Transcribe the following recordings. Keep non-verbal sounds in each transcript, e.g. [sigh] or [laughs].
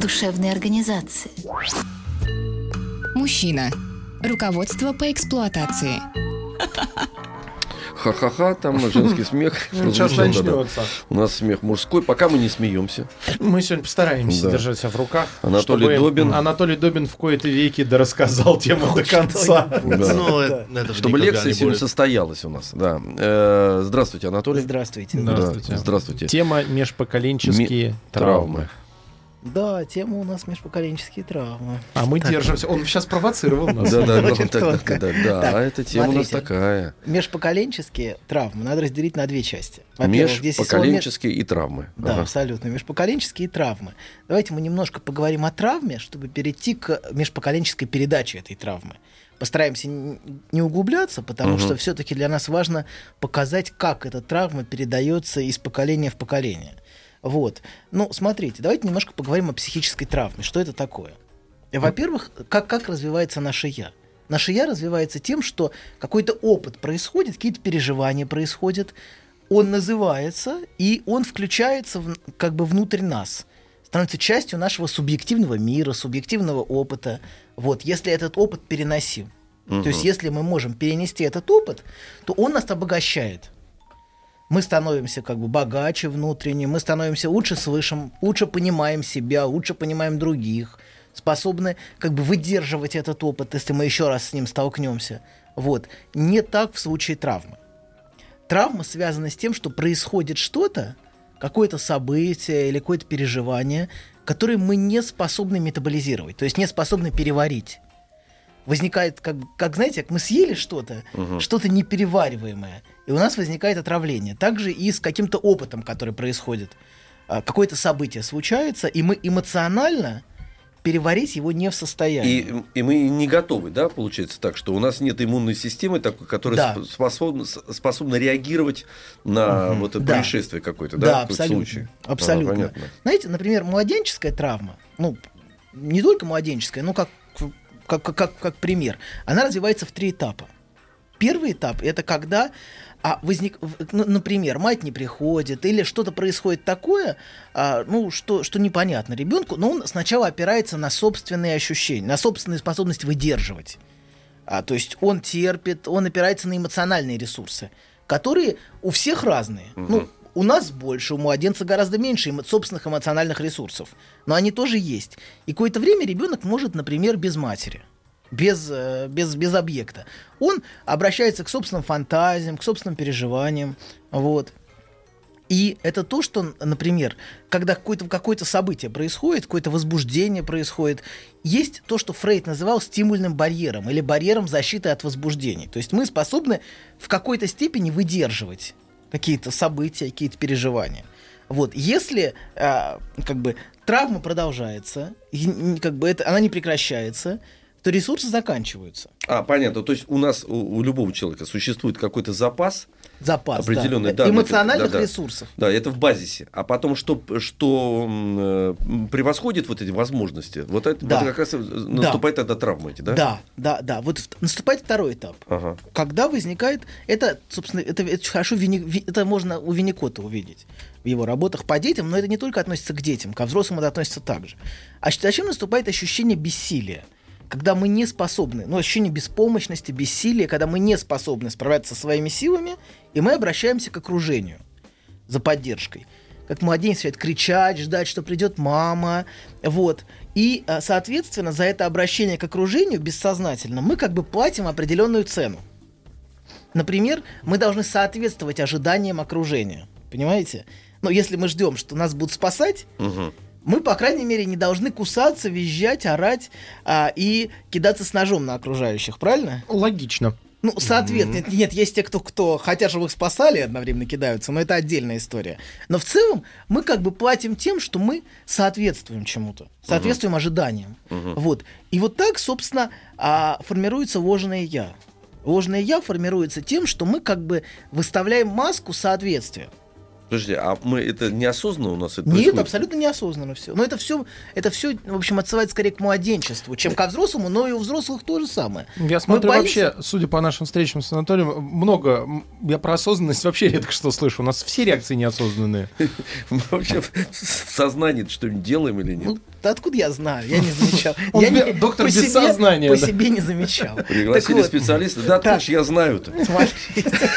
душевной организации. Мужчина. Руководство по эксплуатации. Ха-ха-ха, там женский смех. [laughs] Ну, сейчас да-да. начнется. У нас смех мужской, пока мы не смеемся. Мы сегодня постараемся Да. держать себя в руках. Анатолий чтобы Добин. Анатолий Добин в кои-то веки да рассказал тему до конца. [laughs] Да. Ну, это, это Чтобы лекция сегодня состоялась у нас. Да. Э, Здравствуйте, Анатолий. Здравствуйте. Да, Здравствуйте. Здравствуйте. Тема межпоколенческие Ми- травмы. Да, тема у нас межпоколенческие травмы. А мы держимся. Он сейчас провоцировал нас. Да, да, да, да, тонко. да, да, Так, а эта тема у нас такая. Межпоколенческие травмы надо разделить на две части. Во-первых, здесь есть слово Межпоколенческие и травмы. Да, абсолютно. Межпоколенческие травмы. Давайте мы немножко поговорим о травме, чтобы перейти к межпоколенческой передаче этой травмы. Постараемся не углубляться, потому что все-таки для нас важно показать, как эта травма передается из поколения в поколение. Вот. Ну, смотрите, давайте немножко поговорим о психической травме. Что это такое? Во-первых, как, как развивается наше я? Наше я развивается тем, что какой-то опыт происходит, какие-то переживания происходят, он называется, и он включается в- как бы внутрь нас, становится частью нашего субъективного мира, субъективного опыта. Вот, если этот опыт переносим. То есть, если мы можем перенести этот опыт, то он нас обогащает. Мы становимся как бы богаче внутренне, мы становимся лучше слышим, лучше понимаем себя, лучше понимаем других, способны как бы выдерживать этот опыт, если мы еще раз с ним столкнемся. Вот. Не так в случае травмы. Травма связана с тем, что происходит что-то, какое-то событие или какое-то переживание, которое мы не способны метаболизировать, то есть не способны переварить. Возникает, как, как знаете, как мы съели что-то, что-то неперевариваемое, и у нас возникает отравление. Также и с каким-то опытом, который происходит. А, Какое-то событие случается, и мы эмоционально переварить его не в состоянии. И, и мы не готовы, да, получается так, что у нас нет иммунной системы такой, которая Да. сп- способна, способна реагировать на вот это Да. происшествие какое-то, да, Да, какой-то абсолютно. случай. Абсолютно. А, понятно. Знаете, например, младенческая травма, ну, не только младенческая, но как, как, как, как пример, она развивается в три этапа. Первый этап это когда, а, возник, ну, например, мать не приходит или что-то происходит такое, а, ну, что, что непонятно ребенку, но он сначала опирается на собственные ощущения, на собственную способность выдерживать. А, то есть он терпит, он опирается на эмоциональные ресурсы, которые у всех разные. Ну, у нас больше, у младенца гораздо меньше эмо- собственных эмоциональных ресурсов. Но они тоже есть. И какое-то время ребенок может, например, без матери. Без, э, без, без объекта. Он обращается к собственным фантазиям, к собственным переживаниям. Вот. И это то, что, например, когда какое-то какое событие происходит, какое-то возбуждение происходит, есть то, что Фрейд называл стимульным барьером или барьером защиты от возбуждений. То есть мы способны в какой-то степени выдерживать какие-то события, какие-то переживания. Вот, если а, как бы травма продолжается, и, как бы это, она не прекращается, то ресурсы заканчиваются. А, понятно. То есть у нас, у, у любого человека существует какой-то запас, Запас да, Определенный, да, эмоциональных да, да. ресурсов. да, это в базисе. А потом, что, что э, превосходит вот эти возможности, вот это Да. вот как раз наступает тогда травма эти, да? Да, да, да. Вот наступает второй этап. Ага. Когда возникает, это, собственно, это, это хорошо, это можно у Винникота увидеть в его работах по детям, но это не только относится к детям, ко взрослым это относится также. А зачем наступает ощущение бессилия? Когда мы не способны, ну, ощущение беспомощности, бессилия, когда мы не способны справиться со своими силами, и мы обращаемся к окружению за поддержкой. Как младенец начинает кричать, ждать, что придет мама. Вот. И, а, соответственно, за это обращение к окружению бессознательно мы как бы платим определенную цену. Например, мы должны соответствовать ожиданиям окружения. Понимаете? Но если мы ждем, что нас будут спасать, Мгм. Мы, по крайней мере, не должны кусаться, визжать, орать а, и кидаться с ножом на окружающих, правильно? Логично. Ну, соответственно, нет, нет, есть те, кто, кто хотят, чтобы их спасали, и одновременно кидаются, но это отдельная история. Но в целом мы как бы платим тем, что мы соответствуем чему-то, соответствуем ожиданиям. Вот. И вот так, собственно, а, формируется ложное я. Ложное я формируется тем, что мы как бы выставляем маску соответствия. Подожди, а мы это неосознанно у нас это Нет, происходит? абсолютно неосознанно все. Но это все, это все, в общем, отсылает скорее к младенчеству, чем ко взрослому, но и у взрослых то же самое. Я смотрю, боимся- вообще, судя по нашим встречам с Анатолием, много. Я про осознанность вообще редко что слышу. У нас все реакции неосознанные. [laughs] Мы вообще в сознании что-нибудь делаем или нет? Ну, да откуда я знаю? Я не замечал. [laughs] Он Я доктор [laughs] по без себе- сознания, По да. себе не замечал. Пригласили Так вот, специалиста. Да, Так. точно, я знаю-то. Смотрите.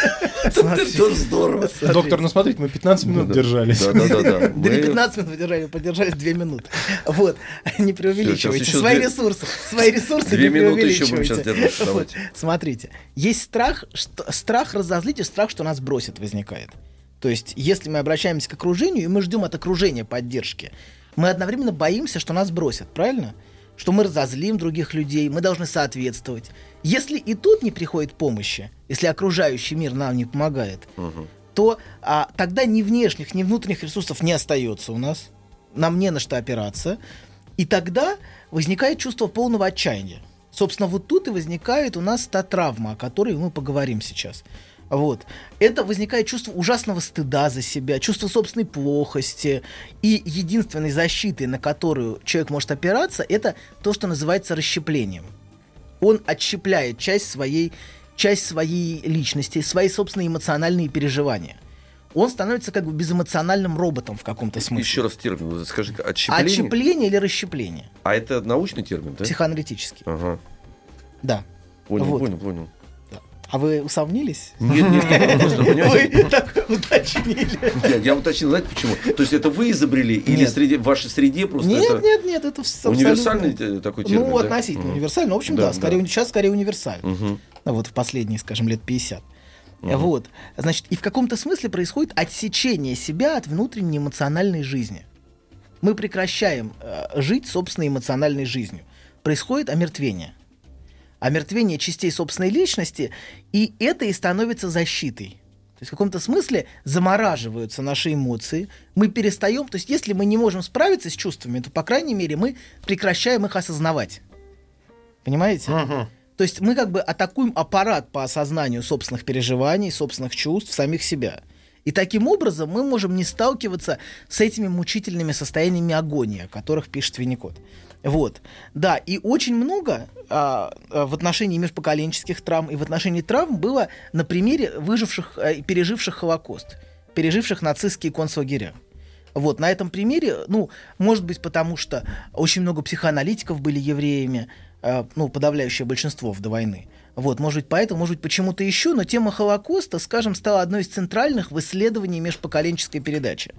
Это Смотрите. здорово. Доктор, ну смотрите, мы 15 минут держались. Да, да, да, [laughs] да. Не Мы- 15 минут выдержали, подержались 2 минуты. Вот, не преувеличивайте. Свои ресурсы, свои ресурсы не минуты еще будем преувеличивайте. Смотрите, есть страх, что, страх разозлить и страх, что нас бросит, возникает. То есть, если мы обращаемся к окружению, и мы ждем от окружения поддержки, мы одновременно боимся, что нас бросят, правильно? Что мы разозлим других людей, мы должны соответствовать. Если и тут не приходит помощи, если окружающий мир нам не помогает, то а, тогда ни внешних, ни внутренних ресурсов не остается у нас. Нам не на что опираться. И тогда возникает чувство полного отчаяния. Собственно, вот тут и возникает у нас та травма, о которой мы поговорим сейчас. Вот. Это возникает чувство ужасного стыда за себя, чувство собственной плохости. И единственной защитой, на которую человек может опираться, это то, что называется расщеплением он отщепляет часть своей, часть своей личности, свои собственные эмоциональные переживания. Он становится как бы безэмоциональным роботом в каком-то смысле. Еще раз термин, скажи, отщепление? Отщепление или расщепление? А это научный термин, да? Психоаналитический. Ага, Да. понял, Вот. понял, понял. А вы усомнились? Нет, нет, нет, просто, Вы так уточнили. я, я уточнил, знаете почему? То есть это вы изобрели или Нет. среди, в вашей среде просто Нет, это нет, нет, это универсальный такой термин? Ну, да? относительно Мгм. универсально. В общем, Да, да, скорее, да. сейчас скорее универсально. Мгм. Ну, вот в последние, скажем, лет 50. Вот. Значит, и в каком-то смысле происходит отсечение себя от внутренней эмоциональной жизни. Мы прекращаем э, жить собственной эмоциональной жизнью. Происходит омертвение. Омертвение частей собственной личности, и это и становится защитой. То есть в каком-то смысле замораживаются наши эмоции, мы перестаем, то есть если мы не можем справиться с чувствами, то, по крайней мере, мы прекращаем их осознавать. Понимаете? То есть мы как бы атакуем аппарат по осознанию собственных переживаний, собственных чувств, самих себя. И таким образом мы можем не сталкиваться с этими мучительными состояниями агонии, о которых пишет Винникот. Вот. Да, и очень много а, а, в отношении межпоколенческих травм и в отношении травм было на примере выживших а, переживших Холокост, переживших нацистские концлагеря. Вот, на этом примере, ну, может быть, потому что очень много психоаналитиков были евреями, э, ну, подавляющее большинство в до войны. Вот, может быть, поэтому, может быть, почему-то еще, но тема Холокоста, скажем, стала одной из центральных в исследовании межпоколенческой передачи.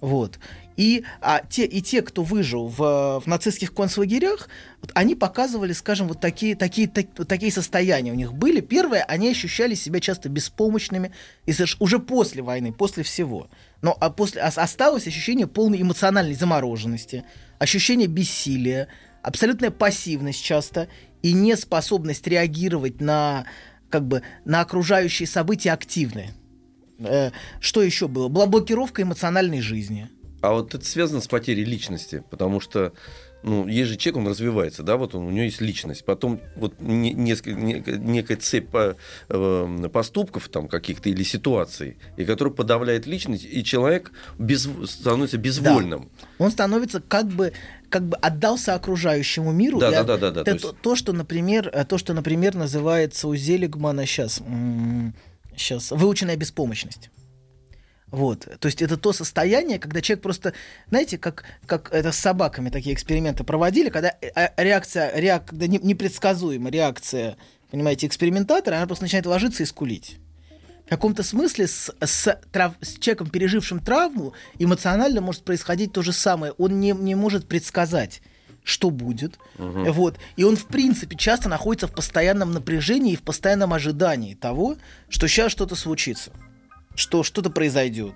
Вот. И, а, те, и те, кто выжил в, в нацистских концлагерях, они показывали, скажем, вот такие, такие, так- вот такие состояния у них были. Первое, они ощущали себя часто беспомощными, и уже после войны, после всего. Но а после, ос- осталось ощущение полной эмоциональной замороженности, ощущение бессилия, абсолютная пассивность часто и неспособность реагировать на, как бы, на окружающие события активно. Э, что еще было? Была блокировка эмоциональной жизни. А вот это связано с потерей личности, потому что ну, есть же человек, он развивается, да, вот он, у него есть личность, потом вот не- несколько, не- некая цепь по- э, поступков там каких-то или ситуаций, и которая подавляет личность, и человек без, становится безвольным. Он становится как бы как бы отдался окружающему миру. Да, да, да, да, да, Это то то, есть- то, что, например, э, то, что, например, называется у Зелигмана сейчас, сейчас выученная беспомощность. Вот. То есть это то состояние, когда человек просто, знаете, как, как это с собаками такие эксперименты проводили, когда э, э, реакция, реак, когда не- непредсказуемая реакция, понимаете, экспериментатора, она просто начинает ложиться и скулить. В каком-то смысле с, с, трав- с человеком, пережившим травму, эмоционально может происходить то же самое. Он не, не может предсказать, что будет. Вот. И он, в принципе, часто находится в постоянном напряжении и в постоянном ожидании того, что сейчас что-то случится, что что-то произойдет.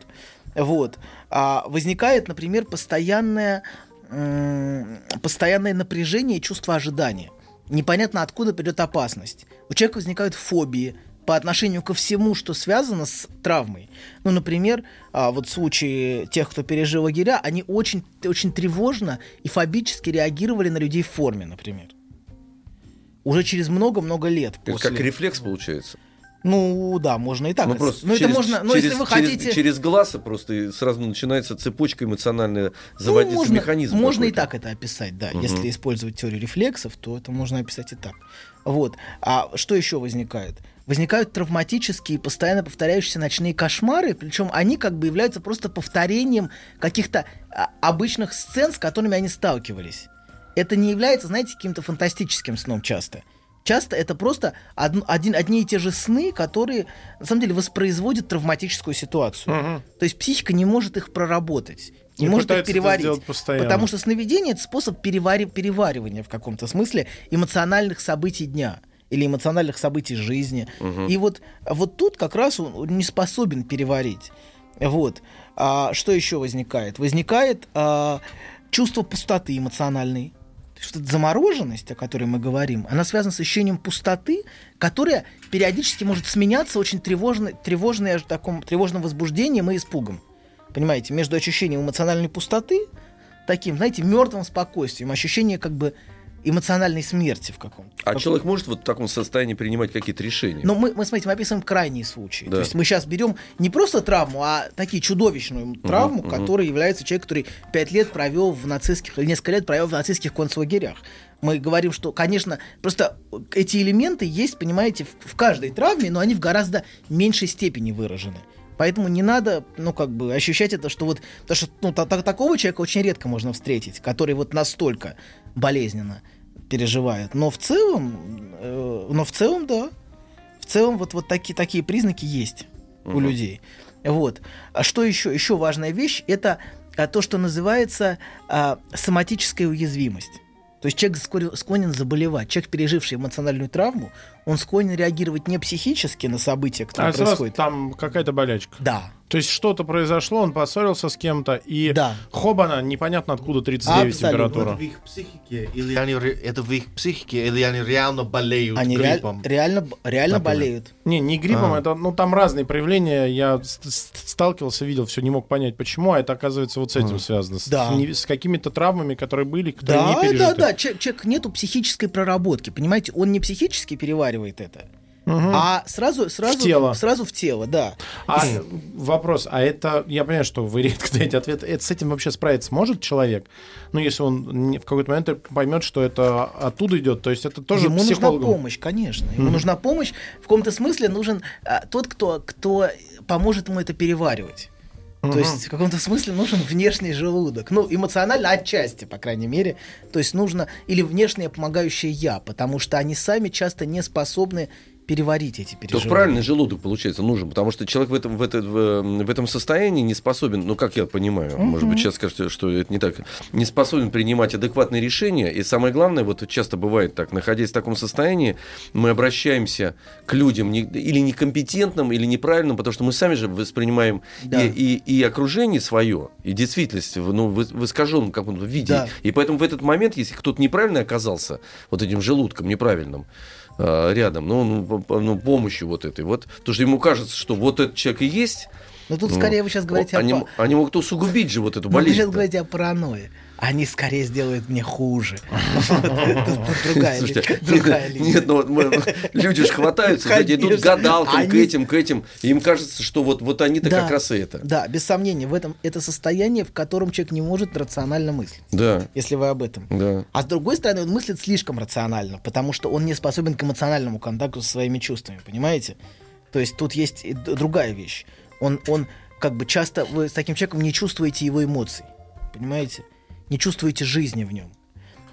Вот. А возникает, например, постоянное, м, постоянное напряжение и чувство ожидания. непонятно откуда придет опасность. У человека возникают фобии по отношению ко всему, что связано с травмой. Ну, например, а, вот в случае тех, кто пережил лагеря, они очень, очень тревожно и фобически реагировали на людей в форме, например. Уже через много-много лет Это после. как рефлекс получается. Ну да, можно и так. Ну, это- просто ну, это через, можно. Но через- если вы через- хотите. через глаз просто и сразу начинается цепочка эмоциональная, Ну, заводится можно, механизм. Можно и так это описать, да. Мгм. Если использовать теорию рефлексов, то это можно описать и так. Вот. А что еще возникает? Возникают травматические, постоянно повторяющиеся ночные кошмары, причем они как бы являются просто повторением каких-то а, обычных сцен, с которыми они сталкивались. Это не является, знаете, каким-то фантастическим сном часто. Часто это просто од- один, одни и те же сны, которые на самом деле воспроизводят травматическую ситуацию. Мгм. То есть психика не может их проработать, не может их переварить. Потому что сновидение это способ перевари- переваривания в каком-то смысле эмоциональных событий дня или эмоциональных событий жизни. И вот, вот тут как раз он он не способен переварить. Вот. А что еще возникает? Возникает а, чувство пустоты эмоциональной. То есть вот эта замороженность, о которой мы говорим, она связана с ощущением пустоты, которая периодически может сменяться очень тревожно, тревожной, таком, тревожным возбуждением и испугом. Понимаете, между ощущением эмоциональной пустоты, таким, знаете, мертвым спокойствием, ощущение как бы эмоциональной смерти в каком-то. А каком- человек может вот в таком состоянии принимать какие-то решения? но мы, мы, смотрите, мы описываем крайние случаи. Да. То есть мы сейчас берем не просто травму, а такие чудовищную травму, мгм. которой является человек, который пять лет провел в нацистских, или несколько лет провел в нацистских концлагерях. Мы говорим, что, конечно, просто эти элементы есть, понимаете, в, в каждой травме, но они в гораздо меньшей степени выражены. Поэтому не надо, ну, как бы, ощущать это, что вот... Потому что ну, та- та- такого человека очень редко можно встретить, который вот настолько болезненно переживает. Но в целом, э, но в целом, да. В целом вот, вот такие, такие признаки есть у Мгм. людей. Вот. А что еще? Еще важная вещь это а, то, что называется а, соматическая уязвимость. То есть человек склонен заболевать. Человек, переживший эмоциональную травму, он склонен реагировать не психически на события, которые А сразу происходят. там какая-то болячка. Да, То есть что-то произошло, он поссорился с кем-то, и да. хобана, непонятно откуда 39 Абсолютно. температура. в их психике, или они, это в их психике, или они реально болеют Они реаль- гриппом. реально, б- реально Например. болеют. Не, не гриппом, А. это, ну, там разные проявления. Я с- с- сталкивался, видел, все не мог понять, почему, а это, оказывается, вот с этим связано. С, Да. не- с какими-то травмами, которые были, которые Да, не пережиты. да, да. Человек, человек нету психической проработки, понимаете? Он не психически переваривает это, Мгм. а сразу, сразу, тело. сразу в тело, да. А вопрос, а это, я понимаю, что вы [laughs] редко даете ответ, это, с этим вообще справиться может человек? Ну, если он в какой-то момент поймет, что это оттуда идет, то есть это тоже Ему нужна психологом. помощь, конечно. Ему нужна помощь. В каком-то смысле нужен а, тот, кто, кто поможет ему это переваривать. То Мгм. есть в каком-то смысле нужен внешний желудок. Ну, эмоционально отчасти, по крайней мере. То есть нужно или внешнее помогающее я, потому что они сами часто не способны переварить эти То переживания. правильный желудок, получается, нужен, потому что человек в этом, в, это- в, в этом состоянии не способен, ну, как я понимаю, может быть, сейчас скажете, что это не так, не способен принимать адекватные решения. И самое главное, вот часто бывает так, находясь в таком состоянии, мы обращаемся к людям не- или некомпетентным, или неправильным, потому что мы сами же воспринимаем Да. и, и, и окружение свое, и действительность ну, в, в искаженном каком-то виде. Да. И поэтому в этот момент, если кто-то неправильно оказался, вот этим желудком неправильным, рядом, ну, ну, по- по- ну, помощью вот этой, вот, то что ему кажется, что вот этот человек и есть, Но тут ну, скорее вы сейчас говорите они, о... м- они могут усугубить же вот эту Ну, вы болезнь. сейчас говорите о паранойи. Они скорее сделают мне хуже. [laughs] Другая нет, линия. нет, ну, люди же хватаются, идут гадалкам, к этим, к этим, им кажется, что вот, они-то как раз и это. Да, без сомнения, в этом это состояние, в котором человек не может рационально мыслить, Да, если вы об этом. да. А с другой стороны, он мыслит слишком рационально, потому что он не способен к эмоциональному контакту со своими чувствами, понимаете? То есть тут есть другая вещь. Он, он как бы часто вы с таким человеком не чувствуете его эмоций, понимаете? Не чувствуете жизни в нем.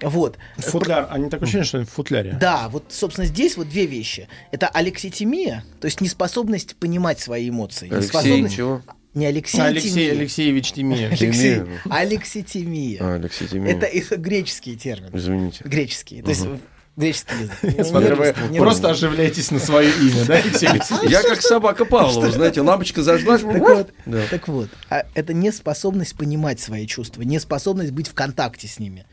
Вот. Футляр, они так ощущение, что они в футляре. Да, вот, собственно, здесь вот две вещи. Это алекситимия, то есть неспособность понимать свои эмоции. Алексей, неспособность... чего? Не Алексей, Алексей Алексеевич Тимеев. Алексей, алекситимия. А, Алексей Тимеев. Это их греческие термины. Извините. Греческие. То есть Греческий язык. [laughs] Я смотрю, вы просто оживляетесь на свое имя, да, Алексеевич? Я как собака Павлова, знаете, лампочка зажглась. Так вот, Да. так вот, а это неспособность понимать свои чувства, неспособность быть в контакте с ними.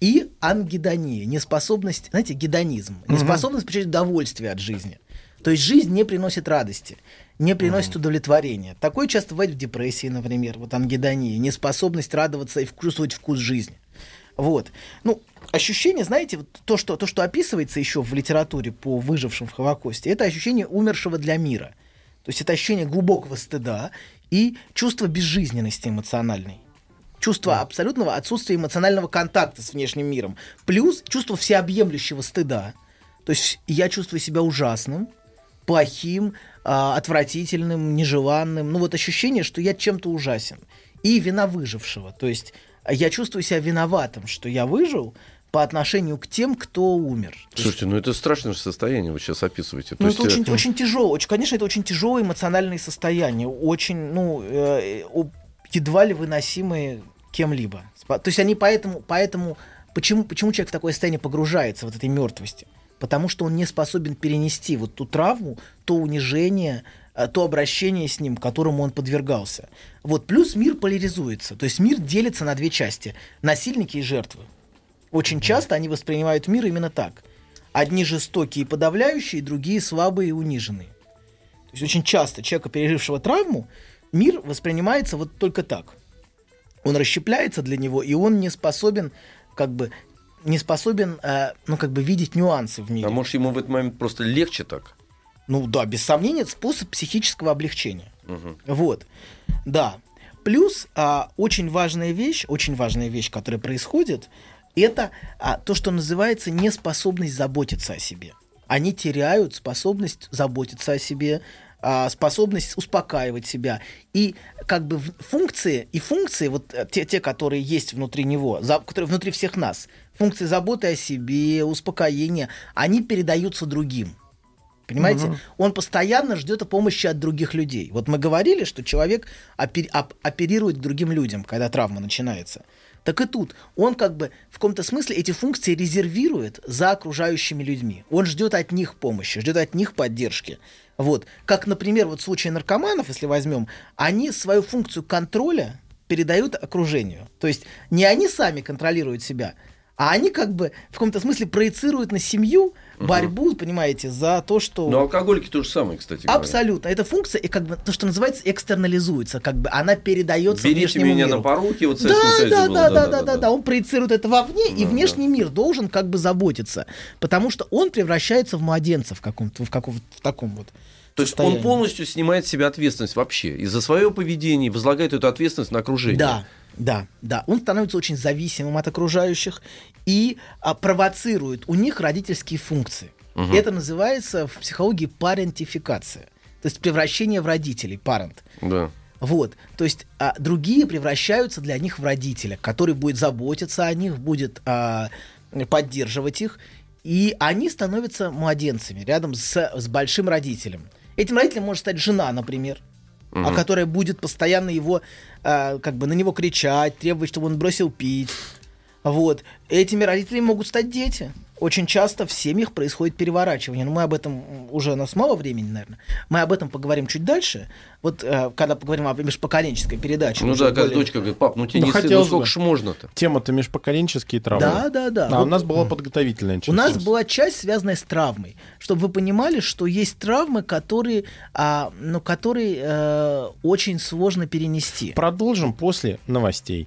И ангидония, неспособность, знаете, гедонизм, неспособность получать удовольствие от жизни. То есть жизнь не приносит радости, не приносит удовлетворения. Такое часто бывает в депрессии, например, вот ангидония, неспособность радоваться и чувствовать вкус жизни. Вот. Ну, ощущение, знаете, вот то, что, то, что описывается еще в литературе по выжившим в Холокосте, это ощущение умершего для мира. То есть это ощущение глубокого стыда и чувство безжизненности эмоциональной. Чувство абсолютного отсутствия эмоционального контакта с внешним миром. Плюс чувство всеобъемлющего стыда. То есть я чувствую себя ужасным, плохим, а, отвратительным, нежеланным. Ну вот ощущение, что я чем-то ужасен. И вина выжившего. То есть я чувствую себя виноватым, что я выжил по отношению к тем, кто умер. Есть Слушайте, ну это страшное состояние вы сейчас описываете. Ну, есть, это э, очень, очень тяжело. Очень, конечно, это очень тяжелое эмоциональное состояние. Очень, ну, э, едва ли выносимые кем-либо. То есть они поэтому, поэтому почему, почему человек в такое состояние погружается, вот этой мертвости? Потому что он не способен перенести вот ту травму, то унижение, э, то обращение с ним, которому он подвергался. Вот плюс мир поляризуется. То есть мир делится на две части. Насильники и жертвы. Очень часто они воспринимают мир именно так. Одни жестокие и подавляющие, другие слабые и униженные. То есть очень часто человека, пережившего травму, мир воспринимается вот только так. Он расщепляется для него, и он не способен, как бы, не способен, э, ну, как бы, видеть нюансы в мире. А может ему в этот момент просто легче так? Ну да, без сомнения, это способ психического облегчения. Мгм. Вот, да. Плюс а, очень важная вещь, очень важная вещь, которая происходит, это а, то, что называется неспособность заботиться о себе. Они теряют способность заботиться о себе, а, способность успокаивать себя. И как бы функции, и функции, вот э, те, те, которые есть внутри него, за- которые внутри всех нас, функции заботы о себе, успокоения, они передаются другим. Понимаете? Он постоянно ждет помощи от других людей. Вот мы говорили, что человек опер- оп- оперирует другим людям, когда травма начинается. Так и тут он как бы в каком-то смысле эти функции резервирует за окружающими людьми. Он ждет от них помощи, ждет от них поддержки. Вот. Как, например, вот в случае наркоманов, если возьмем, они свою функцию контроля передают окружению. То есть не они сами контролируют себя, а они как бы в каком-то смысле проецируют на семью борьбу, понимаете, за то, что... Но алкоголики то же самое, кстати говоря. Абсолютно. Эта функция, и как бы то, что называется, экстернализуется, как бы она передается Берите внешнему меня миру. на поруки, вот Да, да, было, да, да, да, да, да. Он проецирует это вовне, и Да, внешний мир должен как бы заботиться, потому что он превращается в младенца в каком-то, в каком в таком вот. То есть он состоянии. полностью снимает с себя ответственность вообще. И за свое поведение возлагает эту ответственность на окружение. Да, да, да. Он становится очень зависимым от окружающих и а, провоцирует у них родительские функции. Это называется в психологии парентификация. То есть превращение в родителей, парент. Да. Вот, то есть а, другие превращаются для них в родителя, который будет заботиться о них, будет а, поддерживать их, и они становятся младенцами рядом с, с большим родителем. Этим родителем может стать жена, например, а которая будет постоянно его, а, как бы на него кричать, требовать, чтобы он бросил пить. Вот. Этими родителями могут стать дети. Очень часто в семьях происходит переворачивание. Но мы об этом уже у нас мало времени, наверное. Мы об этом поговорим чуть дальше. Вот э, когда поговорим о межпоколенческой передаче. Ну да, как более- дочка говорит, пап, ну тебе Ну, не стыдно, ну хотелось сколько бы. ж можно-то? Тема-то межпоколенческие травмы. Да, да, да. А Вот у нас была подготовительная часть. У нас была часть, связанная с травмой, чтобы вы понимали, что есть травмы, которые, а, ну, которые э, очень сложно перенести. Продолжим после новостей.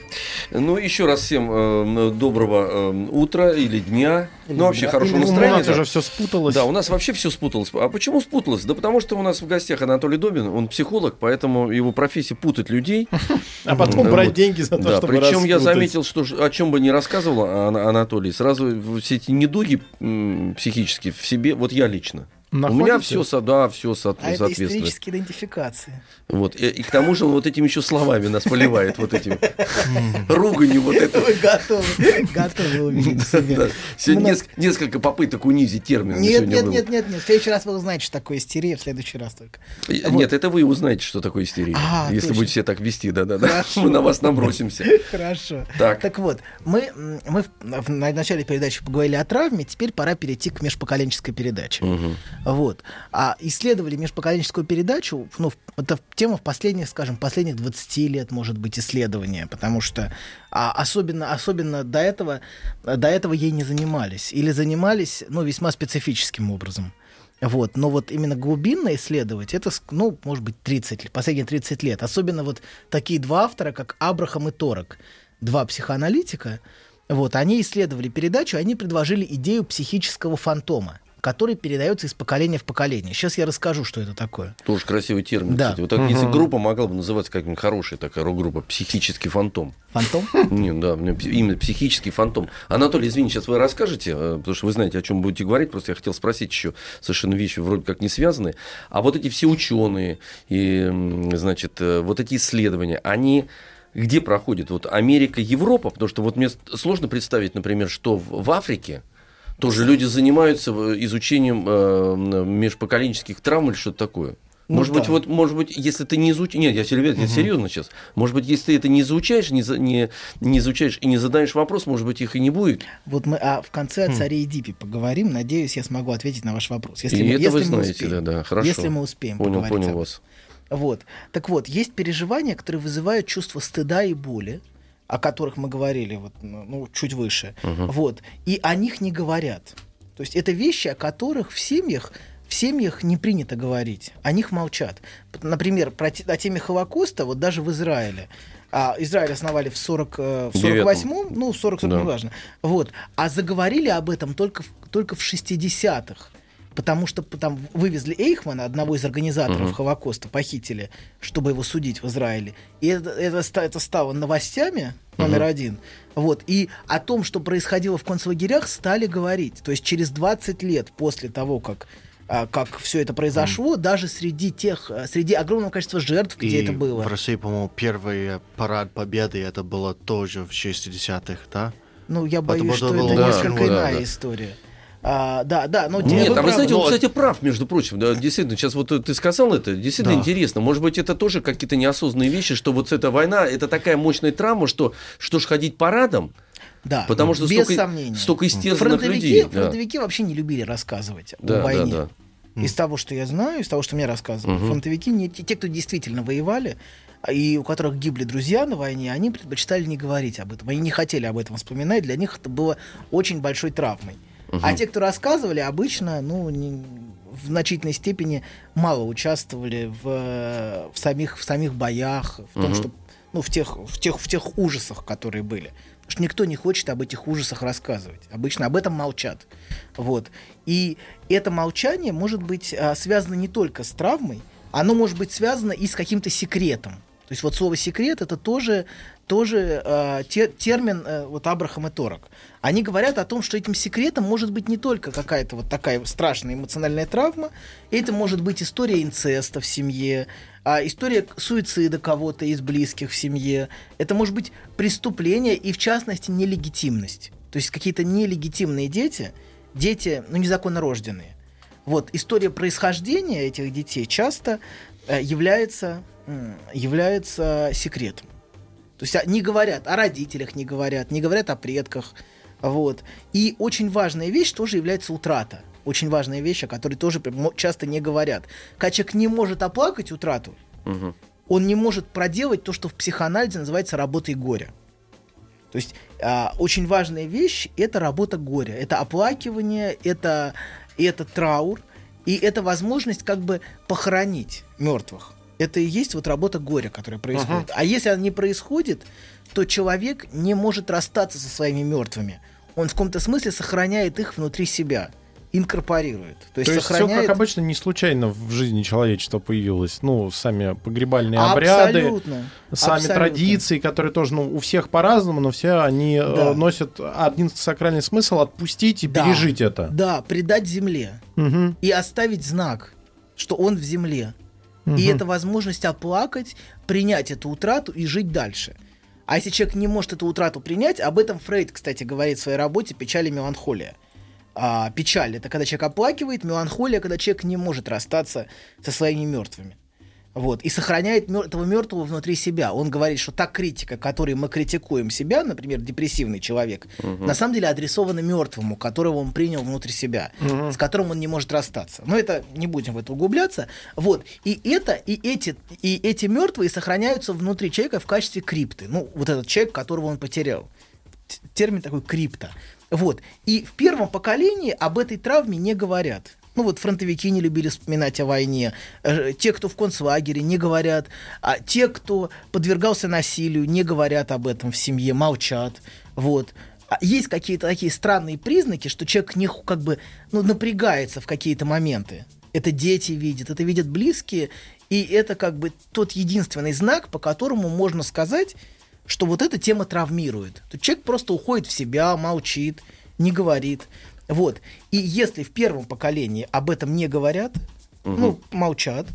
Ну, еще раз всем э, доброго э, утра или дня. Ну, вообще, хорошего Ну, У настроения. нас да. уже все спуталось. Да, у нас вообще все спуталось. А почему спуталось? Да потому что у нас в гостях Анатолий Добин, он психолог, поэтому его профессия путать людей. [laughs] А потом брать деньги за то, чтобы причем я заметил, что о чем бы ни рассказывал Ана- Анатолий, сразу все эти недуги психические в себе, вот я лично. У меня Находите? все, да, все А это соответствует. исторические идентификации. Вот. И, и к тому же он вот этими еще словами нас поливает, вот этими руганью вот это. Вы готовы, готовы увидеть. Сегодня неск- несколько попыток унизить термин Нет, нет, нет, нет, нет. В следующий раз вы узнаете, что такое истерия, в следующий раз только. Нет, это вы узнаете, что такое истерия. А, если будете себя так вести, да-да-да. Мы на вас набросимся. [laughs] Хорошо. Так. вот, мы, в, в- на начале передачи поговорили о травме, теперь пора перейти к межпоколенческой передаче. Вот. А исследовали межпоколенческую передачу, ну, это тема в последних, скажем, последних 20 лет, может быть, исследования, потому что а, особенно, особенно до этого, до этого ей не занимались. Или занимались, ну, весьма специфическим образом. Вот. Но вот именно глубинно исследовать, это, ну, может быть, 30, лет, последние 30 лет. Особенно вот такие два автора, как Абрахам и Торок, два психоаналитика, вот, они исследовали передачу, они предложили идею психического фантома, который передается из поколения в поколение. Сейчас я расскажу, что это такое. Тоже красивый термин, Да. кстати. Вот так, если группа могла бы называться как-нибудь хорошая такая рок-группа, психический фантом. Фантом? Не, да, именно психический фантом. Анатолий, извини, сейчас вы расскажете, э, потому что вы знаете, о чем будете говорить. Просто я хотел спросить еще совершенно вещи вроде как не связанные. А вот эти все ученые и, значит, э, вот эти исследования, они где проходят? Вот Америка, Европа, потому что вот мне сложно представить, например, что в в Африке тоже люди занимаются э, изучением э, межпоколенческих травм или что-то такое. Ну может быть, да. вот, может быть, если ты не изучаешь... Нет, я, серьезно, я серьезно сейчас. Может быть, если ты это не изучаешь, не, за- не, не изучаешь и не задаешь вопрос, может быть, их и не будет. Вот мы а в конце о царе Эдипе поговорим. Надеюсь, я смогу ответить на ваш вопрос. Если и мы, это если вы знаете, успеем. да-да, хорошо. Если мы успеем Понял, понял вас. Вот. Так вот, есть переживания, которые вызывают чувство стыда и боли, о которых мы говорили вот, ну, ну, чуть выше. Вот. И о них не говорят. То есть это вещи, о которых в семьях в семьях не принято говорить, о них молчат. Например, про о теме Холокоста, вот даже в Израиле. А, Израиль основали в, 40, э, в Девятом. 48-м, ну, в 40 Да. неважно. Вот. А заговорили об этом только в, только в 60-х. Потому что там вывезли Эйхмана, одного из организаторов Мгм. Холокоста, похитили, чтобы его судить в Израиле. И это, это, это стало новостями номер Мгм. один. Вот. И о том, что происходило в концлагерях, стали говорить. То есть через 20 лет после того, как а, как все это произошло, даже среди тех, а, среди огромного количества жертв, где И это было. в России, по-моему, первый э, парад победы, это было тоже в 60-х, да? Ну, я Потому боюсь, что что было это очень несколько много, иная да. история. А, да, да, но Нет, вы а вы знаете, он, но- кстати, прав, между прочим. Да, действительно, сейчас вот ты сказал это, действительно Да. интересно. Может быть, это тоже какие-то неосознанные вещи, что вот эта война, это такая мощная травма, что что ж ходить парадом, да, потому что без столько, сомнения. столько истерзанных Фронтовики, людей. Да. фронтовики вообще не любили рассказывать Да, о да, войне. да. Из того, что я знаю, из того, что мне рассказывали, Мгм. фронтовики, не, те, те, кто действительно воевали, а, и у которых гибли друзья на войне, они предпочитали не говорить об этом. Они не хотели об этом вспоминать, для них это было очень большой травмой. А те, кто рассказывали, обычно, ну, не- в значительной степени мало участвовали в, в, самих, в самих боях, в том, что ну, в тех, в, тех, в тех ужасах, которые были. Потому что никто не хочет об этих ужасах рассказывать. Обычно об этом молчат. Вот. И это молчание может быть а, связано не только с травмой, оно может быть связано и с каким-то секретом. То есть вот слово секрет это тоже, тоже а, те- термин э, вот Абрахам и Торок. Они говорят о том, что этим секретом может быть не только какая-то вот такая страшная эмоциональная травма, это может быть история инцеста в семье, а, история суицида кого-то из близких в семье. Это может быть преступление и, в частности, нелегитимность. То есть какие-то нелегитимные дети, дети, ну, незаконно рожденные. Вот, история происхождения этих детей часто э, является, является секретом. То есть а, не говорят о родителях, не говорят, не говорят о предках. Вот. И очень важная вещь тоже является утрата. Очень важная вещь, о которой тоже часто не говорят. Человек не может оплакать утрату, Мгм. он не может проделать то, что в психоанализе называется работой горя. То есть а, очень важная вещь – это работа горя, это оплакивание, это, это траур, и это возможность как бы похоронить мертвых. Это и есть вот работа горя, которая происходит. А если она не происходит, то человек не может расстаться со своими мертвыми. Он в каком-то смысле сохраняет их внутри себя. инкорпорирует. То есть, То есть все, сохраняет... как обычно, не случайно в жизни человечества появилось. Ну, сами погребальные обряды, Абсолютно. сами Абсолютно. традиции, которые тоже, ну, у всех по-разному, но все они э, Да. носят один сакральный смысл отпустить и Да. пережить это. Да, предать земле. Мгм. и оставить знак, что он в земле. И это возможность оплакать, принять эту утрату и жить дальше. А если человек не может эту утрату принять, об этом Фрейд, кстати, говорит в своей работе «Печаль и меланхолия». А, печаль – это когда человек оплакивает, меланхолия – когда человек не может расстаться со своими мертвыми. Вот, и сохраняет мер- этого мертвого внутри себя. Он говорит, что та критика, которой мы критикуем себя, например, депрессивный человек, на самом деле адресована мертвому, которого он принял внутрь себя, с которым он не может расстаться. Но это не будем в это углубляться. Вот, и это, и эти, и эти мертвые сохраняются внутри человека в качестве крипты. Ну, вот этот человек, которого он потерял. Термин такой крипта. Вот. И в первом поколении об этой травме не говорят. Ну вот фронтовики не любили вспоминать о войне, э, те, кто в концлагере, не говорят, а те, кто подвергался насилию, не говорят об этом в семье, молчат. Вот. А Есть какие-то такие странные признаки, что человек не как бы ну, напрягается в какие-то моменты. Это дети видят, это видят близкие, и это как бы тот единственный знак, по которому можно сказать, что вот эта тема травмирует. То человек просто уходит в себя, молчит, не говорит. Вот. И если в первом поколении об этом не говорят, ну, молчат,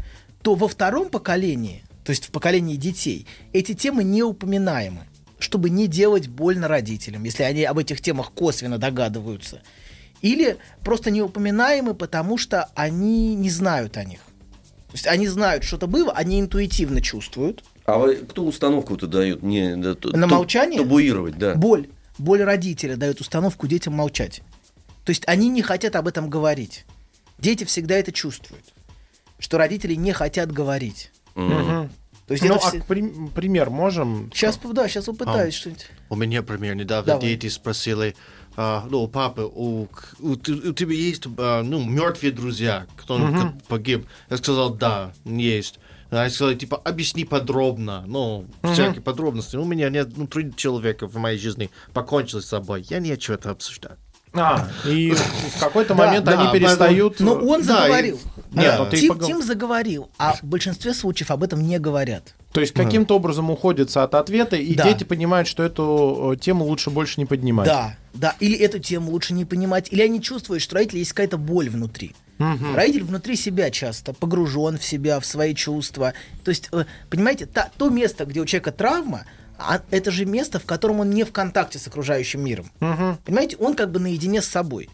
то во втором поколении, то есть в поколении детей, эти темы не упоминаемы, чтобы не делать больно родителям, если они об этих темах косвенно догадываются. Или просто не упоминаемы, потому что они не знают о них. То есть они знают, что-то было, они интуитивно чувствуют, А вы- кто установку-то дает? Не, да, На ту- молчание? Табуировать, да. Боль. Боль родителя дает установку детям молчать. То есть они не хотят об этом говорить. Дети всегда это чувствуют. Что родители не хотят говорить. Мгм. То есть Ну, это а все- к прим- пример можем? Сейчас, да, сейчас попытаюсь А. что-нибудь. У меня пример. Недавно Давай. дети спросили, а, ну, у папы, у, у, у тебя есть, а, ну, мертвые друзья, кто Мгм. погиб? Я сказал, да, есть. А Я сказал, типа, объясни подробно, ну, всякие подробности. У меня нет, ну, три человека в моей жизни покончили с собой. Я не хочу это обсуждать. А, и [laughs] в какой-то Да, момент да, они перестают... Но он Да, заговорил. и- Нет, да. ну ты Тим, погов- Тим заговорил, а в большинстве случаев об этом не говорят. То есть каким-то образом уходится от ответа, и Да. дети понимают, что эту э, тему лучше больше не поднимать. Да, да. Или эту тему лучше не понимать, или они чувствуют, что у есть какая-то боль внутри. Родитель внутри себя часто погружен в себя, в свои чувства. То есть, э, понимаете, та- то место, где у человека травма, а это же место, в котором он не в контакте с окружающим миром. Понимаете, он как бы наедине с собой.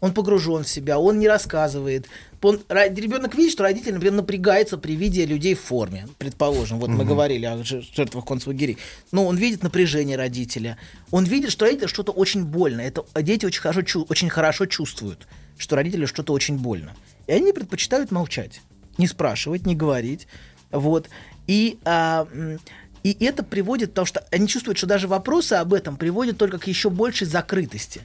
Он погружен в себя, он не рассказывает. Он, ребенок видит, что родитель, например, напрягается при виде людей в форме, предположим. Вот мы говорили о жер- жертвах концлагерей. Но он видит напряжение родителя. Он видит, что родителю что-то очень больно. Это дети очень хорошо, очень хорошо чувствуют, что родителю что-то очень больно. И они предпочитают молчать, не спрашивать, не говорить. Вот. И, а, и это приводит, потому что они чувствуют, что даже вопросы об этом приводят только к еще большей закрытости.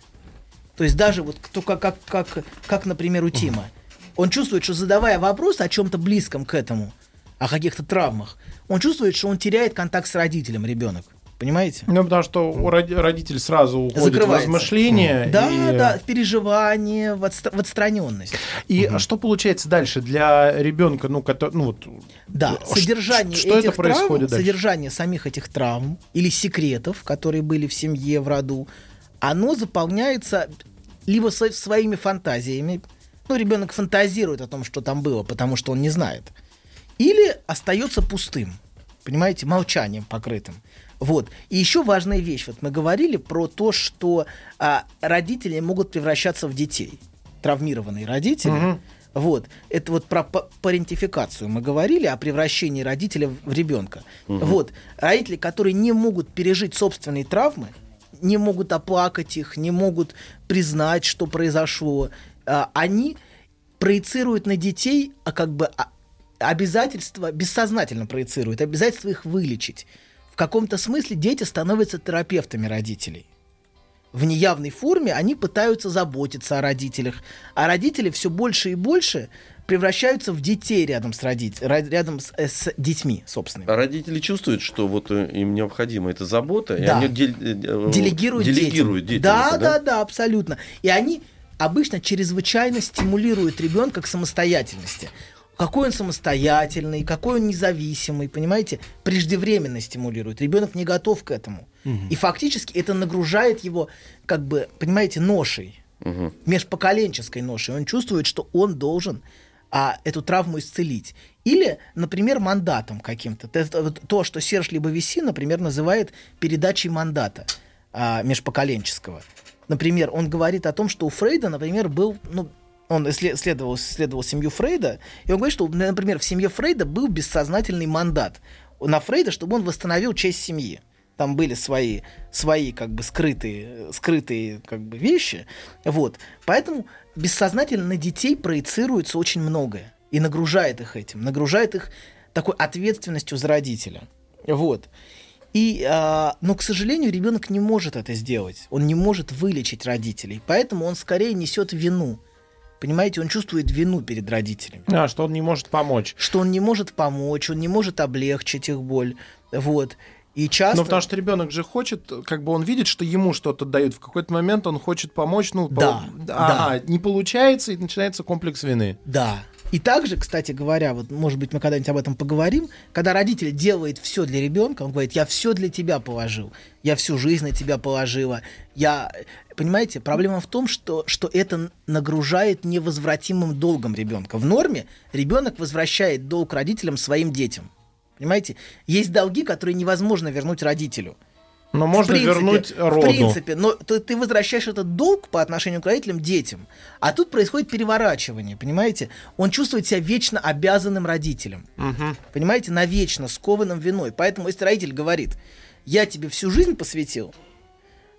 То есть даже вот кто, как, как, как, как, например, у Тима. Он чувствует, что задавая вопрос о чем-то близком к этому, о каких-то травмах, он чувствует, что он теряет контакт с родителем, ребенок. Понимаете? Ну, потому что у роди- родитель сразу уходит в размышления. Да, и... да, в переживание, в, отстра- в отстраненность. И что получается дальше для ребенка, ну, который, ну, вот, Да, содержание что это этих происходит травм, дальше? содержание самих этих травм или секретов, которые были в семье, в роду, оно заполняется либо со- своими фантазиями, ну, ребенок фантазирует о том, что там было, потому что он не знает, или остается пустым, понимаете, молчанием покрытым. Вот. И еще важная вещь. Вот мы говорили про то, что а, родители могут превращаться в детей. Травмированные родители. Вот. Это вот про па- парентификацию мы говорили, о превращении родителя в ребенка. Вот. Родители, которые не могут пережить собственные травмы, не могут оплакать их, не могут признать, что произошло, а, они проецируют на детей, а как бы а, обязательства, бессознательно проецируют, обязательства их вылечить. В каком-то смысле дети становятся терапевтами родителей. В неявной форме они пытаются заботиться о родителях, а родители все больше и больше превращаются в детей рядом с, родит- рядом с, э, с детьми, собственно. А родители чувствуют, что вот э, им необходима эта забота, и Да. они дель- э, Делегируют, делегируют детям. детям Да, это, да, да, абсолютно. И они обычно чрезвычайно стимулирует ребенка к самостоятельности. Какой он самостоятельный, какой он независимый, понимаете, преждевременно стимулирует. Ребенок не готов к этому. И фактически это нагружает его, как бы, понимаете, ношей, межпоколенческой ношей. Он чувствует, что он должен а, эту травму исцелить. Или, например, мандатом каким-то. Это вот то, что Серж Либовиси, например, называет передачей мандата а, межпоколенческого. Например, он говорит о том, что у Фрейда, например, был, ну, он исследовал, исследовал семью Фрейда, и он говорит, что, например, в семье Фрейда был бессознательный мандат на Фрейда, чтобы он восстановил честь семьи. Там были свои, свои как бы скрытые, скрытые как бы вещи. Вот. Поэтому бессознательно на детей проецируется очень многое и нагружает их этим, нагружает их такой ответственностью за родителя. Вот. И, а, но, к сожалению, ребенок не может это сделать. Он не может вылечить родителей. Поэтому он скорее несет вину. Понимаете, он чувствует вину перед родителями. А, что он не может помочь. Что он не может помочь, он не может облегчить их боль. Вот. И часто... Ну, потому что ребенок же хочет, как бы он видит, что ему что-то дают. В какой-то момент он хочет помочь, ну, да, по... а, да. не получается, и начинается комплекс вины. Да. И также, кстати говоря, вот, может быть, мы когда-нибудь об этом поговорим, когда родитель делает все для ребенка, он говорит, я все для тебя положил, я всю жизнь на тебя положила, я... Понимаете, проблема в том, что, что это нагружает невозвратимым долгом ребенка. В норме ребенок возвращает долг родителям своим детям. Понимаете? Есть долги, которые невозможно вернуть родителю. Но можно принципе, вернуть роду. В принципе, но ты, ты возвращаешь этот долг по отношению к родителям детям. А тут происходит переворачивание, понимаете? Он чувствует себя вечно обязанным родителям. Угу. Понимаете? Навечно скованным виной. Поэтому если родитель говорит, я тебе всю жизнь посвятил,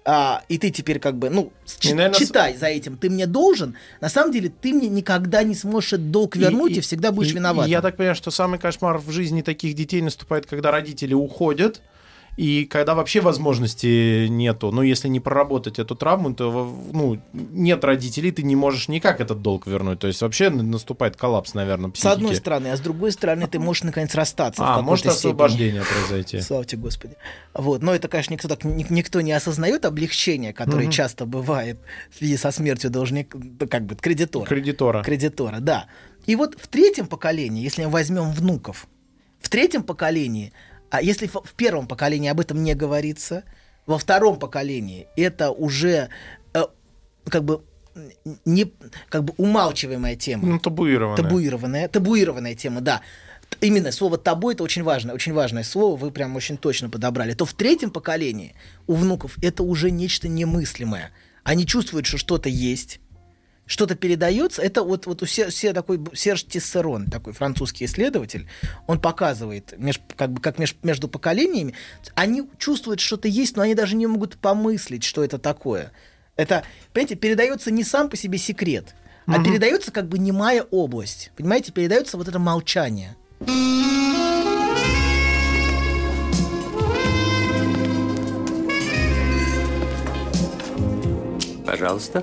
а, и ты теперь как бы, ну, И, наверное, читай за этим, ты мне должен, на самом деле ты мне никогда не сможешь этот долг вернуть и, всегда будешь и- виноват. и я так понимаю, что самый кошмар в жизни таких детей наступает, когда родители уходят, и когда вообще возможности нету. Ну, если не проработать эту травму, то ну, нет родителей, ты не можешь никак этот долг вернуть. То есть вообще наступает коллапс, наверное, С психики. одной стороны, а с другой стороны, ты можешь наконец расстаться. А, может степени. освобождение произойти. Слава тебе, Господи. Вот. Но это, конечно, никто, так, ни- никто не осознает облегчение, которое Мгм. часто бывает в связи со смертью должника, ну, как бы кредитора. Кредитора. Кредитора, да. И вот в третьем поколении, если мы возьмем внуков, в третьем поколении, а если в первом поколении об этом не говорится, во втором поколении это уже э, как бы не как бы умалчиваемая тема. Ну, табуированное. Табуированная, табуированная тема, да. Именно слово табу это очень важное, очень важное слово, вы прям очень точно подобрали. То в третьем поколении у внуков это уже нечто немыслимое. Они чувствуют, что что-то есть, что-то передается. Это вот, вот у Се- Се- такой Серж Тиссерон, такой французский исследователь, он показывает, меж- как, бы, как меж- между поколениями, они чувствуют, что что-то есть, но они даже не могут помыслить, что это такое. Это, понимаете, передается не сам по себе секрет, а передается как бы немая область. Понимаете, передается вот это молчание. Пожалуйста.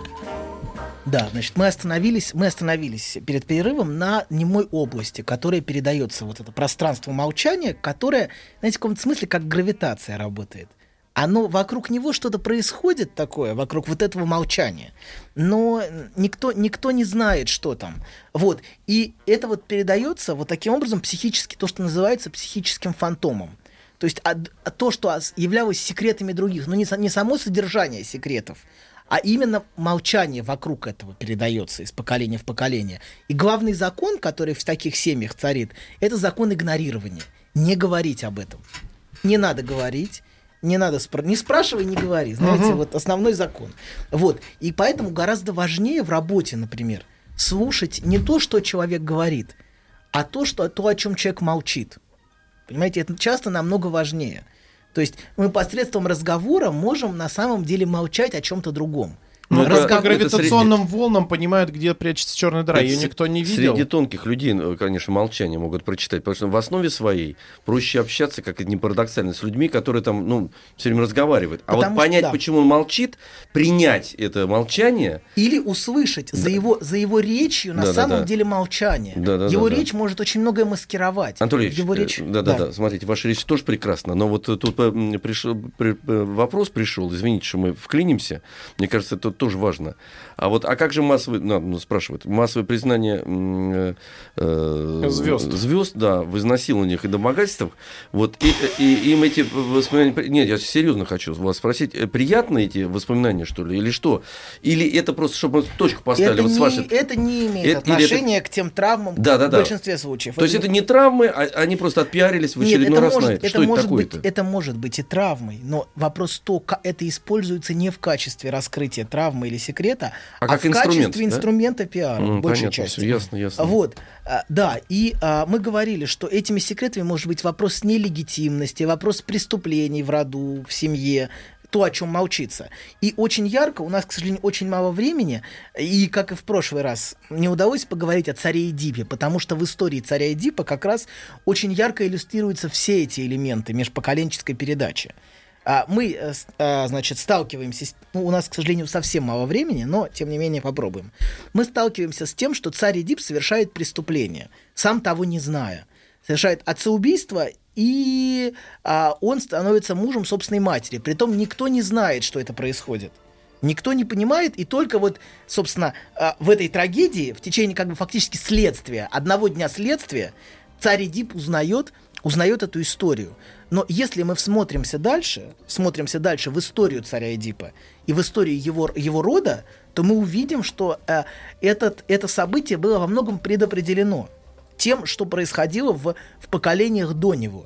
Да, значит, мы остановились, мы остановились перед перерывом на немой области, которая передается вот это пространство молчания, которое, знаете, в каком-то смысле как гравитация работает. Оно вокруг него что-то происходит такое, вокруг вот этого молчания, но никто, никто не знает, что там. Вот. И это вот передается вот таким образом психически, то, что называется психическим фантомом. То есть а- а то, что ос- являлось секретами других, но не, не само содержание секретов, а именно молчание вокруг этого передается из поколения в поколение. И главный закон, который в таких семьях царит, это закон игнорирования. Не говорить об этом. Не надо говорить, не надо спра- не спрашивай, не говори. Знаете, вот основной закон. Вот. И поэтому гораздо важнее в работе, например, слушать не то, что человек говорит, а то, что, то о чем человек молчит. Понимаете, это часто намного важнее. То есть мы посредством разговора можем на самом деле молчать о чем-то другом. Ну, это- По это гравитационным волнам понимают, где прячется черная дыра. Ее никто не видел. Среди тонких людей, ну, конечно, молчание могут прочитать, потому что в основе своей проще общаться, как это не парадоксально, с людьми, которые там, ну, все время разговаривают. А Потому вот что понять, да. почему он молчит, принять это молчание, Или услышать за его, за его речью на Да, да, самом да. деле молчание. Да, да, его да, да. речь может очень многое маскировать. Анатолий Ильич, его э, речь... да, да, да, смотрите, ваша речь тоже прекрасна, но вот тут э, пришел, при- э, вопрос пришел, извините, что мы вклинимся, мне кажется, это тоже важно. А вот, а как же массовое, ну, ну, спрашивают, массовое признание э, э, Звезд. звезд, да, в изнасилованиях и домогательствах, вот, и, и- им эти воспоминания, нет, я серьезно хочу вас спросить, э, приятны эти воспоминания, что ли, или что? Или это просто, чтобы мы точку поставили, это, вот с не, вашей... это не имеет Это- или это- отношения к тем травмам Да, да, в да. большинстве случаев. То есть это не травмы, а они просто отпиарились в Нет, очередной это раз может, на это. это Что это может быть, такое-то? это может быть и травмой, но вопрос то, ка- это используется не в качестве раскрытия травмы или секрета, А а, как в инструмент, качестве да? инструмента пиара, М, в большей понятно, части. всё, ясно, ясно. Вот, а, да, и а, мы говорили, что этими секретами может быть вопрос нелегитимности, вопрос преступлений в роду, в семье, то, о чем молчится. И очень ярко, у нас, к сожалению, очень мало времени, и, как и в прошлый раз, не удалось поговорить о царе Эдипе, потому что в истории царя Эдипа как раз очень ярко иллюстрируются все эти элементы межпоколенческой передачи. А, Мы, э, а, значит, сталкиваемся, ну, у нас, к сожалению, совсем мало времени, но, тем не менее, попробуем. Мы сталкиваемся с тем, что царь Эдип совершает преступление, сам того не зная. Совершает отцеубийство, и а, он становится мужем собственной матери. Притом никто не знает, что это происходит. Никто не понимает, и только вот, собственно, в этой трагедии, в течение как бы фактически следствия, одного дня следствия, царь Эдип узнает, узнает эту историю. Но если мы всмотримся дальше, смотримся дальше в историю царя Эдипа и в историю его, его рода, то мы увидим, что э, этот, это событие было во многом предопределено тем, что происходило в, в поколениях до него.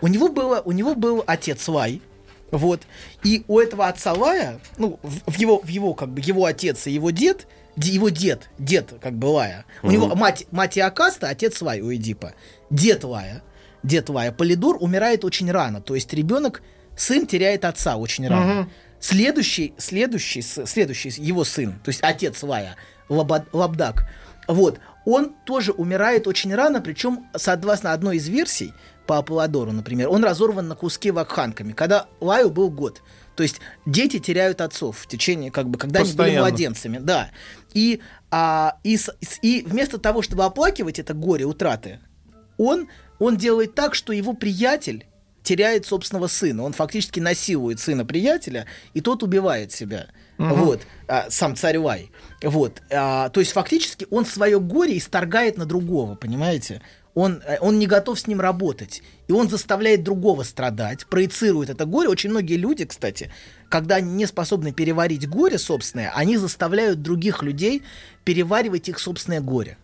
У, него было, у него был отец Лай, вот, и у этого отца Лая, ну, в, в его, в его, как бы, его отец и его дед, его дед, дед, как бы Лая, у него мать, мать Иокаста, отец Лай у Эдипа, дед Лая, дед Лая, Полидор умирает очень рано, то есть ребенок, сын теряет отца очень рано. Следующий, следующий, с- следующий его сын, то есть отец Лая, Лаба- Лабдак, вот, он тоже умирает очень рано, причем, согласно одной из версий, по Аполлодору, например, он разорван на куски вакханками, когда Лаю был год. То есть дети теряют отцов в течение, как бы, когда они были Постоянно. младенцами, да. И, а, и, и вместо того, чтобы оплакивать это горе утраты, он, он делает так, что его приятель теряет собственного сына. Он фактически насилует сына приятеля, и тот убивает себя. Вот, а, сам царь Лай. Вот, а, то есть фактически он свое горе исторгает на другого, понимаете? Он, э, он не готов с ним работать. И он заставляет другого страдать, проецирует это горе. Очень многие люди, кстати, когда они не способны переварить горе собственное, они заставляют других людей переваривать их собственное горе.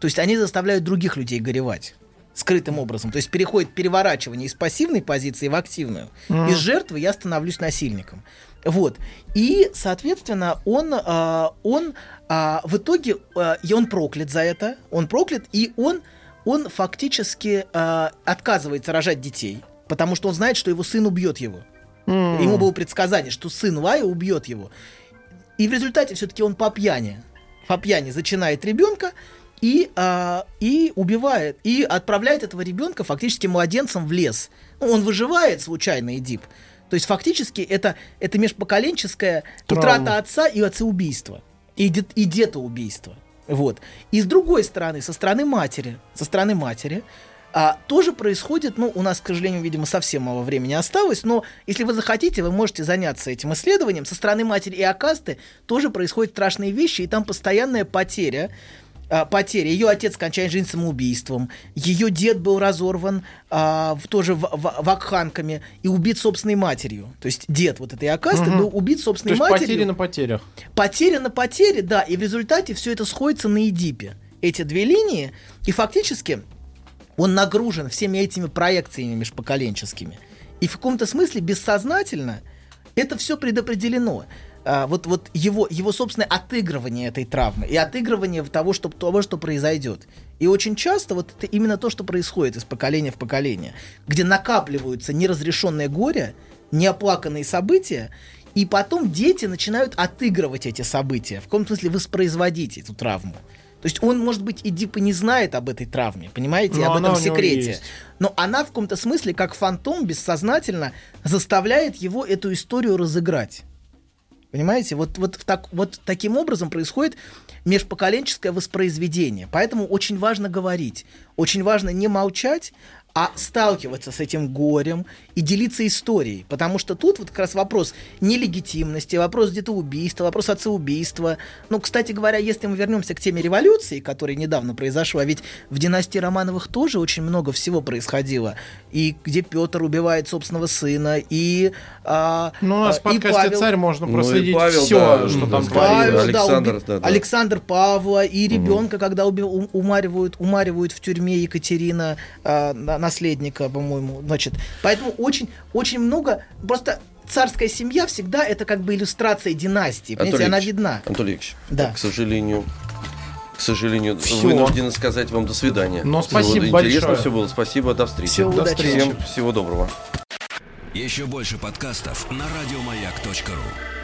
То есть они заставляют других людей горевать скрытым образом. То есть переходит переворачивание из пассивной позиции в активную. Из жертвы я становлюсь насильником. Вот. И, соответственно, он, а, он а, в итоге, а, и он проклят за это, он проклят, и он, он фактически а, отказывается рожать детей, потому что он знает, что его сын убьет его. Ему было предсказание, что сын Лая убьет его. И в результате все-таки он по пьяни, по пьяни зачинает ребенка и, а, и убивает, и отправляет этого ребенка фактически младенцем в лес. Ну, он выживает случайно, Эдип. То есть фактически это, это межпоколенческая Травма. утрата отца и отцеубийство. И, дед, и детоубийство. Вот. И с другой стороны, со стороны матери, со стороны матери, а, тоже происходит, ну, у нас, к сожалению, видимо, совсем мало времени осталось, но если вы захотите, вы можете заняться этим исследованием. Со стороны матери и Акасты тоже происходят страшные вещи, и там постоянная потеря а, потеря. Ее отец кончает жизнь самоубийством. Ее дед был разорван а, в, тоже в, в- вакханками и убит собственной матерью. То есть дед вот этой Акасты был убит То собственной есть матерью. потери на потерях. Потеря на потере, да, и в результате все это сходится на Эдипе. Эти две линии, и фактически он нагружен всеми этими проекциями межпоколенческими. И в каком-то смысле бессознательно это все предопределено. А, вот, вот его, его собственное отыгрывание этой травмы и отыгрывание того, что, того, что произойдет. И очень часто вот это именно то, что происходит из поколения в поколение, где накапливаются неразрешенные горе, неоплаканные события, И потом дети начинают отыгрывать эти события, в каком смысле воспроизводить эту травму. То есть он, может быть, и типа не знает об этой травме, понимаете, Но об этом секрете. Но она в каком-то смысле, как фантом, бессознательно заставляет его эту историю разыграть. Понимаете, вот, вот, так, вот таким образом происходит межпоколенческое воспроизведение. Поэтому очень важно говорить, очень важно не молчать, а сталкиваться с этим горем и делиться историей. Потому что тут вот как раз вопрос нелегитимности, вопрос где-то убийства, вопрос отцеубийства. Ну, кстати говоря, если мы вернемся к теме революции, которая недавно произошла, ведь в династии Романовых тоже очень много всего происходило. И где Петр убивает собственного сына, и, а, Ну, у нас в подкасте Павел- «Царь» можно Ну, проследить Павел, все, да, что там да. Павел, да, Александр, уби- да, да. Александр Павла и ребенка, когда уби- ум- умаривают, умаривают в тюрьме Екатерина, а, на- наследника, по-моему. Значит, поэтому очень, очень много. Просто царская семья всегда это как бы иллюстрация династии. Понимаете, она видна. Анатолий Ильич, Да. к сожалению, к сожалению, Всё. вынуждены сказать вам до свидания. Но спасибо Интересно большое. все было. Спасибо, до встречи. Всего До удачи. встречи. Всем всего доброго. Еще больше подкастов на радиомаяк.ру.